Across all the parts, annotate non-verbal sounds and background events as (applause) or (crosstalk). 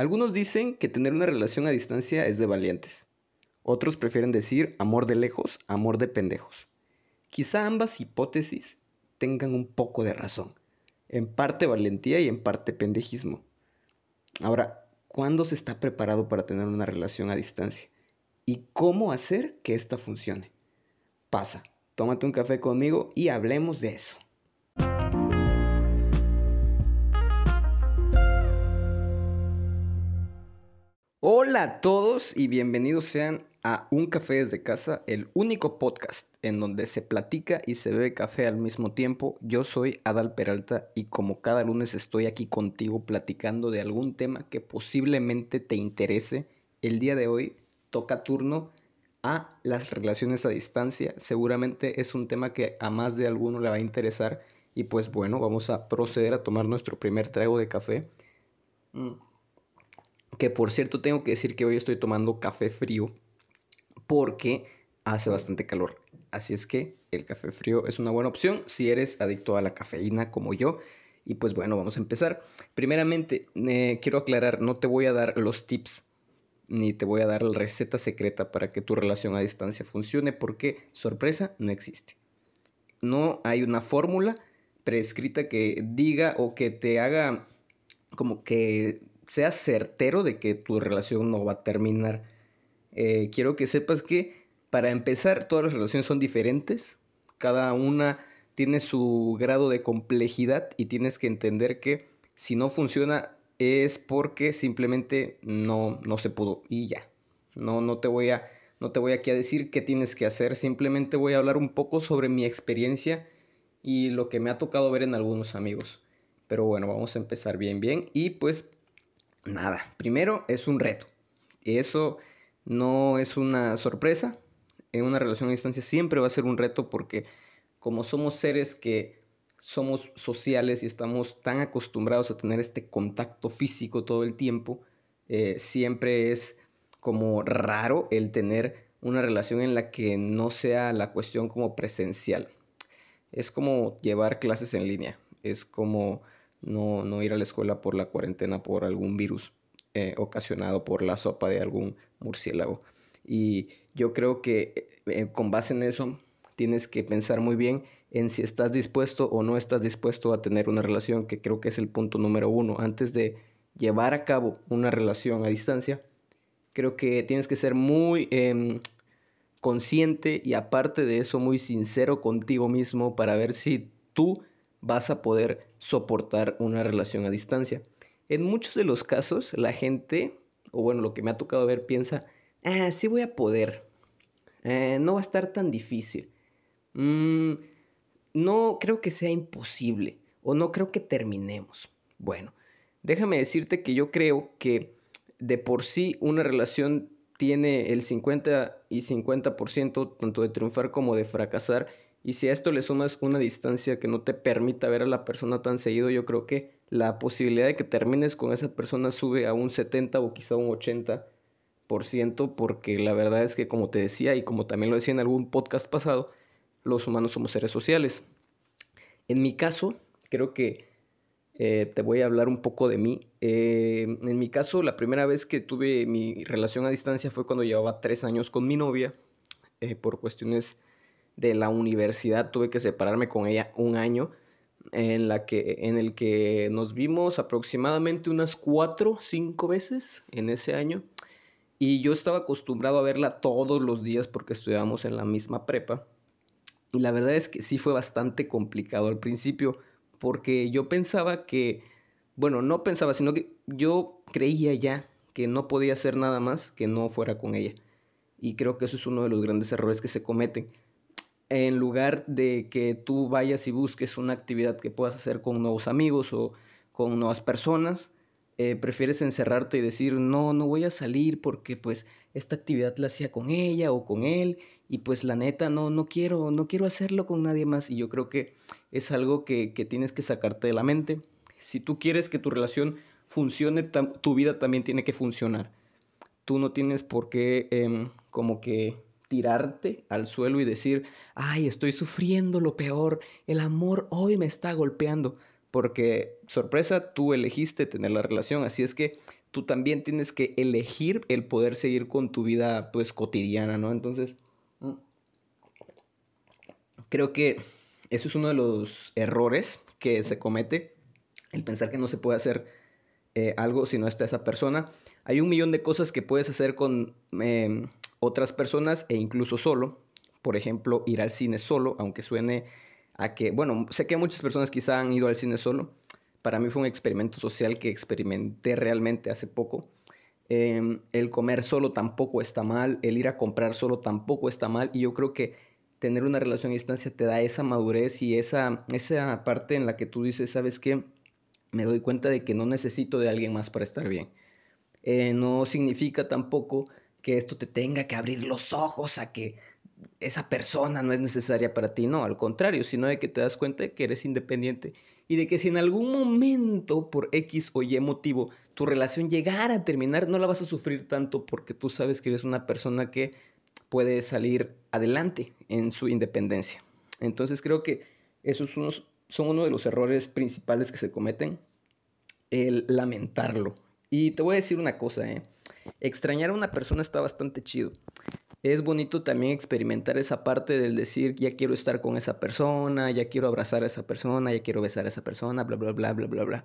Algunos dicen que tener una relación a distancia es de valientes. Otros prefieren decir amor de lejos, amor de pendejos. Quizá ambas hipótesis tengan un poco de razón. En parte valentía y en parte pendejismo. Ahora, ¿cuándo se está preparado para tener una relación a distancia? ¿Y cómo hacer que ésta funcione? Pasa, tómate un café conmigo y hablemos de eso. Hola a todos y bienvenidos sean a Un Café desde Casa, el único podcast en donde se platica y se bebe café al mismo tiempo. Yo soy Adal Peralta y como cada lunes estoy aquí contigo platicando de algún tema que posiblemente te interese. El día de hoy toca turno a las relaciones a distancia. Seguramente es un tema que a más de alguno le va a interesar y pues bueno, vamos a proceder a tomar nuestro primer trago de café. Mm. Que por cierto tengo que decir que hoy estoy tomando café frío porque hace bastante calor. Así es que el café frío es una buena opción si eres adicto a la cafeína como yo. Y pues bueno, vamos a empezar. Primeramente, eh, quiero aclarar, no te voy a dar los tips ni te voy a dar la receta secreta para que tu relación a distancia funcione porque, sorpresa, no existe. No hay una fórmula prescrita que diga o que te haga como que seas certero de que tu relación no va a terminar. Eh, quiero que sepas que para empezar todas las relaciones son diferentes, cada una tiene su grado de complejidad y tienes que entender que si no funciona es porque simplemente no, no se pudo y ya. No, no te voy a no te voy aquí a decir qué tienes que hacer, simplemente voy a hablar un poco sobre mi experiencia y lo que me ha tocado ver en algunos amigos. Pero bueno, vamos a empezar bien, bien. Y pues Nada, primero es un reto. Eso no es una sorpresa. En una relación a distancia siempre va a ser un reto porque como somos seres que somos sociales y estamos tan acostumbrados a tener este contacto físico todo el tiempo, eh, siempre es como raro el tener una relación en la que no sea la cuestión como presencial. Es como llevar clases en línea, es como no, no ir a la escuela por la cuarentena por algún virus eh, ocasionado por la sopa de algún murciélago. Y yo creo que eh, con base en eso tienes que pensar muy bien en si estás dispuesto o no estás dispuesto a tener una relación, que creo que es el punto número uno. Antes de llevar a cabo una relación a distancia, creo que tienes que ser muy em, consciente y aparte de eso muy sincero contigo mismo para ver si tú vas a poder soportar una relación a distancia. En muchos de los casos, la gente, o bueno, lo que me ha tocado ver, piensa, ah, sí voy a poder, eh, no va a estar tan difícil, mm, no creo que sea imposible, o no creo que terminemos. Bueno, déjame decirte que yo creo que de por sí una relación tiene el 50 y 50% tanto de triunfar como de fracasar y si a esto le sumas una distancia que no te permita ver a la persona tan seguido, yo creo que la posibilidad de que termines con esa persona sube a un 70 o quizá un 80%, porque la verdad es que como te decía y como también lo decía en algún podcast pasado, los humanos somos seres sociales. En mi caso, creo que eh, te voy a hablar un poco de mí. Eh, en mi caso, la primera vez que tuve mi relación a distancia fue cuando llevaba tres años con mi novia, eh, por cuestiones de la universidad tuve que separarme con ella un año en, la que, en el que nos vimos aproximadamente unas cuatro, cinco veces en ese año. Y yo estaba acostumbrado a verla todos los días porque estudiábamos en la misma prepa. Y la verdad es que sí fue bastante complicado al principio porque yo pensaba que, bueno, no pensaba, sino que yo creía ya que no podía hacer nada más que no fuera con ella. Y creo que eso es uno de los grandes errores que se cometen en lugar de que tú vayas y busques una actividad que puedas hacer con nuevos amigos o con nuevas personas, eh, prefieres encerrarte y decir, no, no voy a salir porque pues esta actividad la hacía con ella o con él y pues la neta no, no quiero, no quiero hacerlo con nadie más y yo creo que es algo que, tienes que sacarte de la mente. Si tú quieres que tu relación funcione, tu vida también tiene que funcionar. Tú no tienes por qué em, como que tirarte al suelo y decir, ay, estoy sufriendo lo peor, el amor hoy me está golpeando, porque sorpresa, tú elegiste tener la relación, así es que tú también tienes que elegir el poder seguir con tu vida pues cotidiana, ¿no? Entonces, mm, creo que eso es uno de los errores que se comete, el pensar que no se puede hacer eh, algo si no está esa persona. Hay un millón de cosas que puedes hacer con em, otras personas e incluso solo. Por ejemplo, ir al cine solo, aunque suene a que, bueno, sé que muchas personas quizá han ido al cine solo. Para mí fue un experimento social que experimenté realmente hace poco. Em, el comer solo tampoco está mal, el ir a comprar solo tampoco está mal y yo creo que tener una relación a distancia te da esa madurez y esa, esa parte en la que tú dices, ¿sabes qué? Me doy cuenta de que no necesito de alguien más para estar bien. Eh, no significa tampoco que esto te tenga que abrir los ojos a que esa persona no es necesaria para ti, no, al contrario, sino de que te das cuenta de que eres independiente y de que si en algún momento por X o Y motivo tu relación llegara a terminar, no la vas a sufrir tanto porque tú sabes que eres una persona que puede salir adelante en su independencia. Entonces creo que esos son uno de los errores principales que se cometen, el lamentarlo. Y te voy a decir una cosa, ¿eh? Extrañar a una persona está bastante chido. Es bonito también experimentar esa parte del decir, ya quiero estar con esa persona, ya quiero abrazar a esa persona, ya quiero besar a esa persona, bla, bla, bla, bla, bla, bla.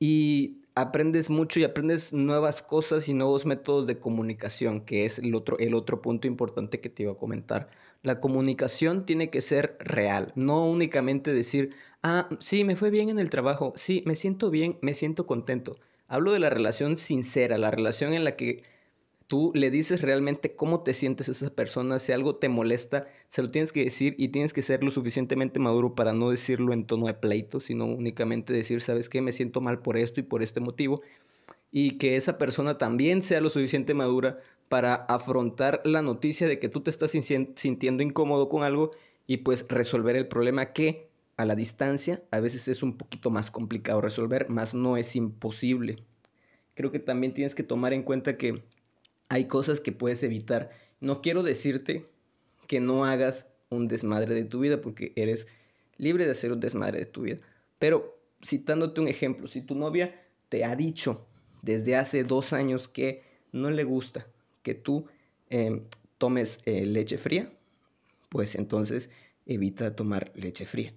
Y aprendes mucho y aprendes nuevas cosas y nuevos métodos de comunicación, que es el otro, el otro punto importante que te iba a comentar. La comunicación tiene que ser real, no únicamente decir, ah, sí, me fue bien en el trabajo, sí, me siento bien, me siento contento. Hablo de la relación sincera, la relación en la que tú le dices realmente cómo te sientes a esa persona, si algo te molesta, se lo tienes que decir y tienes que ser lo suficientemente maduro para no decirlo en tono de pleito, sino únicamente decir, ¿sabes qué? Me siento mal por esto y por este motivo. Y que esa persona también sea lo suficiente madura para afrontar la noticia de que tú te estás sintiendo incómodo con algo y pues resolver el problema que a la distancia a veces es un poquito más complicado resolver, más no es imposible. Creo que también tienes que tomar en cuenta que hay cosas que puedes evitar. No quiero decirte que no hagas un desmadre de tu vida porque eres libre de hacer un desmadre de tu vida. Pero citándote un ejemplo, si tu novia te ha dicho desde hace dos años que no le gusta que tú em, tomes eh, leche fría, pues entonces evita tomar leche fría.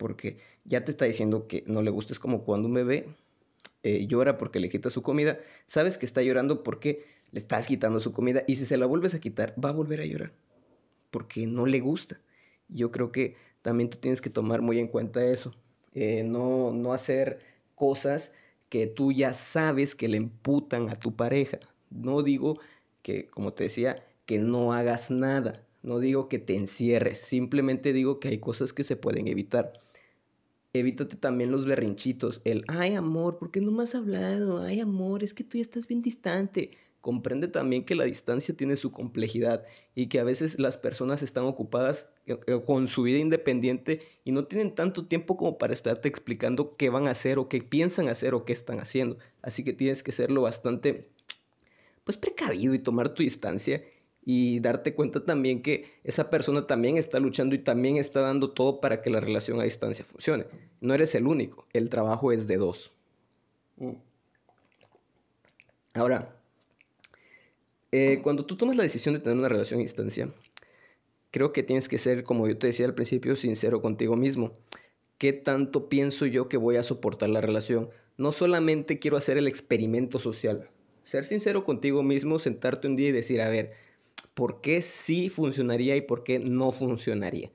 Porque ya te está diciendo que no le gusta. Es como cuando un bebé eh, llora porque le quita su comida. Sabes que está llorando porque le estás quitando su comida y si se la vuelves a quitar, va a volver a llorar porque no le gusta. Yo creo que también tú tienes que tomar muy en cuenta eso. Eh, no, no hacer cosas que tú ya sabes que le imputan a tu pareja. No digo que, como te decía, que no hagas nada. No digo que te encierres. Simplemente digo que hay cosas que se pueden evitar. Evítate también los berrinchitos. El, ay amor, ¿por qué no me has hablado? Ay amor, es que tú ya estás bien distante comprende también que la distancia tiene su complejidad y que a veces las personas están ocupadas eh, eh, con su vida independiente y no tienen tanto tiempo como para estarte explicando qué van a hacer o qué piensan hacer o qué están haciendo. Así que tienes que serlo bastante pues precavido y tomar tu distancia y darte cuenta también que esa persona también está luchando y también está dando todo para que la relación a distancia funcione. No eres el único, el trabajo es de dos. Mm. Ahora, eh, cuando tú tomas la decisión de tener una relación a distancia, creo que tienes que ser, como yo te decía al principio, sincero contigo mismo. ¿Qué tanto pienso yo que voy a soportar la relación? No solamente quiero hacer el experimento social. Ser sincero contigo mismo, sentarte un día y decir, a ver, ¿por qué sí funcionaría y por qué no funcionaría?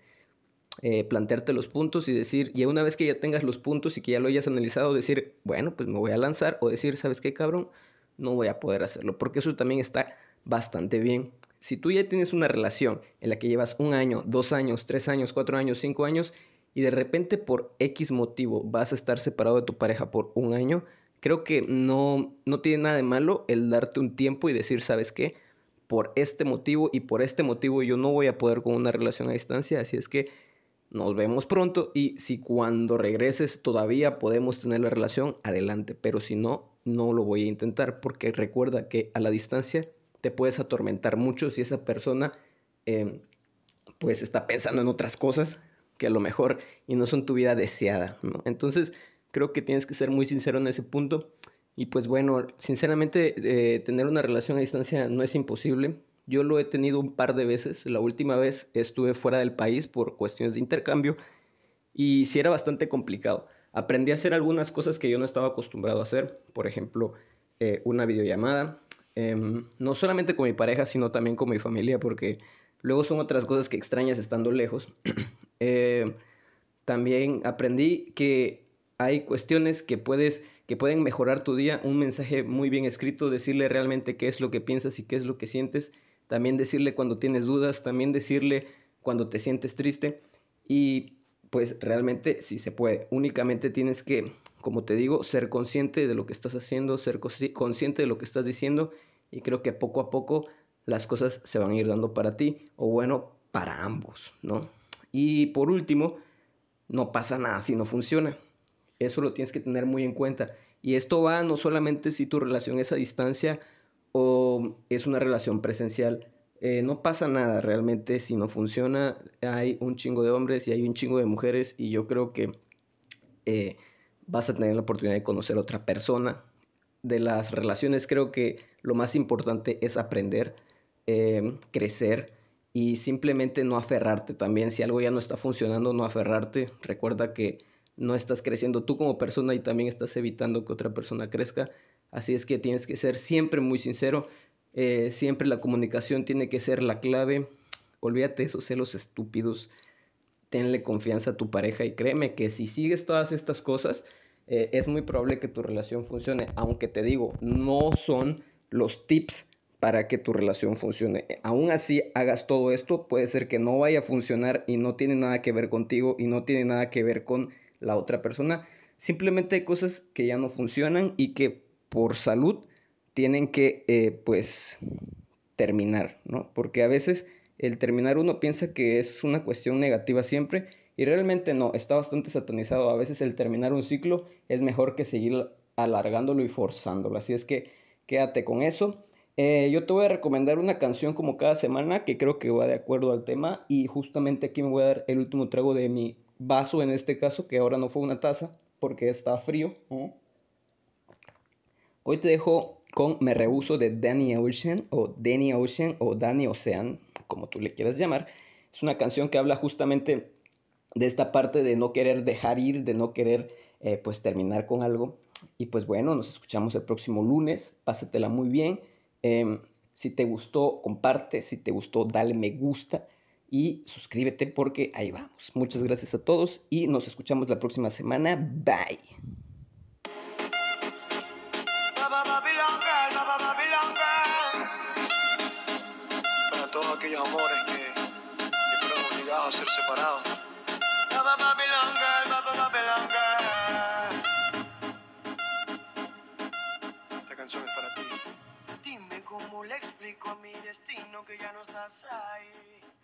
Eh, plantearte los puntos y decir, y una vez que ya tengas los puntos y que ya lo hayas analizado, decir, bueno, pues me voy a lanzar o decir, ¿sabes qué, cabrón? No voy a poder hacerlo, porque eso también está bastante bien. Si tú ya tienes una relación en la que llevas un año, dos años, tres años, cuatro años, cinco años, y de repente por X motivo vas a estar separado de tu pareja por un año, creo que no, no tiene nada de malo el darte un tiempo y decir, ¿sabes qué? Por este motivo y por este motivo yo no voy a poder con una relación a distancia, así es que nos vemos pronto y si cuando regreses todavía podemos tener la relación, adelante, pero si no, no lo voy a intentar porque recuerda que a la distancia te puedes atormentar mucho si esa persona em, pues está pensando en otras cosas que a lo mejor y no son tu vida deseada. Entonces creo que tienes que ser muy sincero en ese punto Y pues bueno, sinceramente eh, tener una relación a distancia no es imposible. Yo lo he tenido un par de veces. La última vez estuve fuera del país por cuestiones de intercambio y sí era bastante complicado. Aprendí a hacer algunas cosas que yo no estaba acostumbrado a hacer. Por ejemplo, eh, una videollamada. Em, no solamente con mi pareja, sino también con mi familia, porque luego son otras cosas que extrañas estando lejos. (clears throat) Eh, también aprendí que hay cuestiones que puedes que pueden mejorar tu día, un mensaje muy bien escrito, decirle realmente qué es lo que piensas y qué es lo que sientes, también decirle cuando tienes dudas, también decirle cuando te sientes triste y pues realmente sí se puede. Únicamente tienes que, como te digo, ser consciente de lo que estás haciendo, ser consciente de lo que estás diciendo y creo que poco a poco las cosas se van a ir dando para ti o bueno, para ambos, ¿no? Y por último, no pasa nada si no funciona. Eso lo tienes que tener muy en cuenta. Y esto va no solamente si tu relación es a distancia o es una relación presencial. Eh, no pasa nada realmente si no funciona. Hay un chingo de hombres y hay un chingo de mujeres y yo creo que eh, vas a tener la oportunidad de conocer a otra persona. De las relaciones creo que lo más importante es aprender, eh, crecer y simplemente no aferrarte también. Si algo ya no está funcionando, no aferrarte. Recuerda que no estás creciendo tú como persona y también estás evitando que otra persona crezca. Así es que tienes que ser siempre muy sincero, eh, siempre la comunicación tiene que ser la clave. Olvídate de esos celos estúpidos, tenle confianza a tu pareja y créeme que si sigues todas estas cosas, eh, es muy probable que tu relación funcione, aunque te digo, no son los tips para que tu relación funcione. Aún así hagas todo esto, puede ser que no vaya a funcionar y no tiene nada que ver contigo y no tiene nada que ver con la otra persona. Simplemente hay cosas que ya no funcionan y que por salud tienen que, eh, pues, terminar, ¿no? Porque a veces el terminar uno piensa que es una cuestión negativa siempre y realmente no, está bastante satanizado. A veces el terminar un ciclo es mejor que seguir alargándolo y forzándolo. Así es que quédate con eso. Eh, yo te voy a recomendar una canción como cada semana que creo que va de acuerdo al tema y justamente aquí me voy a dar el último trago de mi vaso en este caso, que ahora no fue una taza porque está frío. Hoy te dejo con Me Rehuso de Danny Ocean o Danny Ocean o Danny Ocean, como tú le quieras llamar. Es una canción que habla justamente de esta parte de no querer dejar ir, de no querer eh, pues terminar con algo. Y pues bueno, nos escuchamos el próximo lunes. Pásatela muy bien. Em, si te gustó, comparte. Si te gustó, dale me gusta y suscríbete porque ahí vamos. Muchas gracias a todos y nos escuchamos la próxima semana. Bye. Para todos aquellos amores que, que fueron obligados a ser separados. Esta canción es para ti. Dime cómo le explico a mi destino que ya no estás ahí.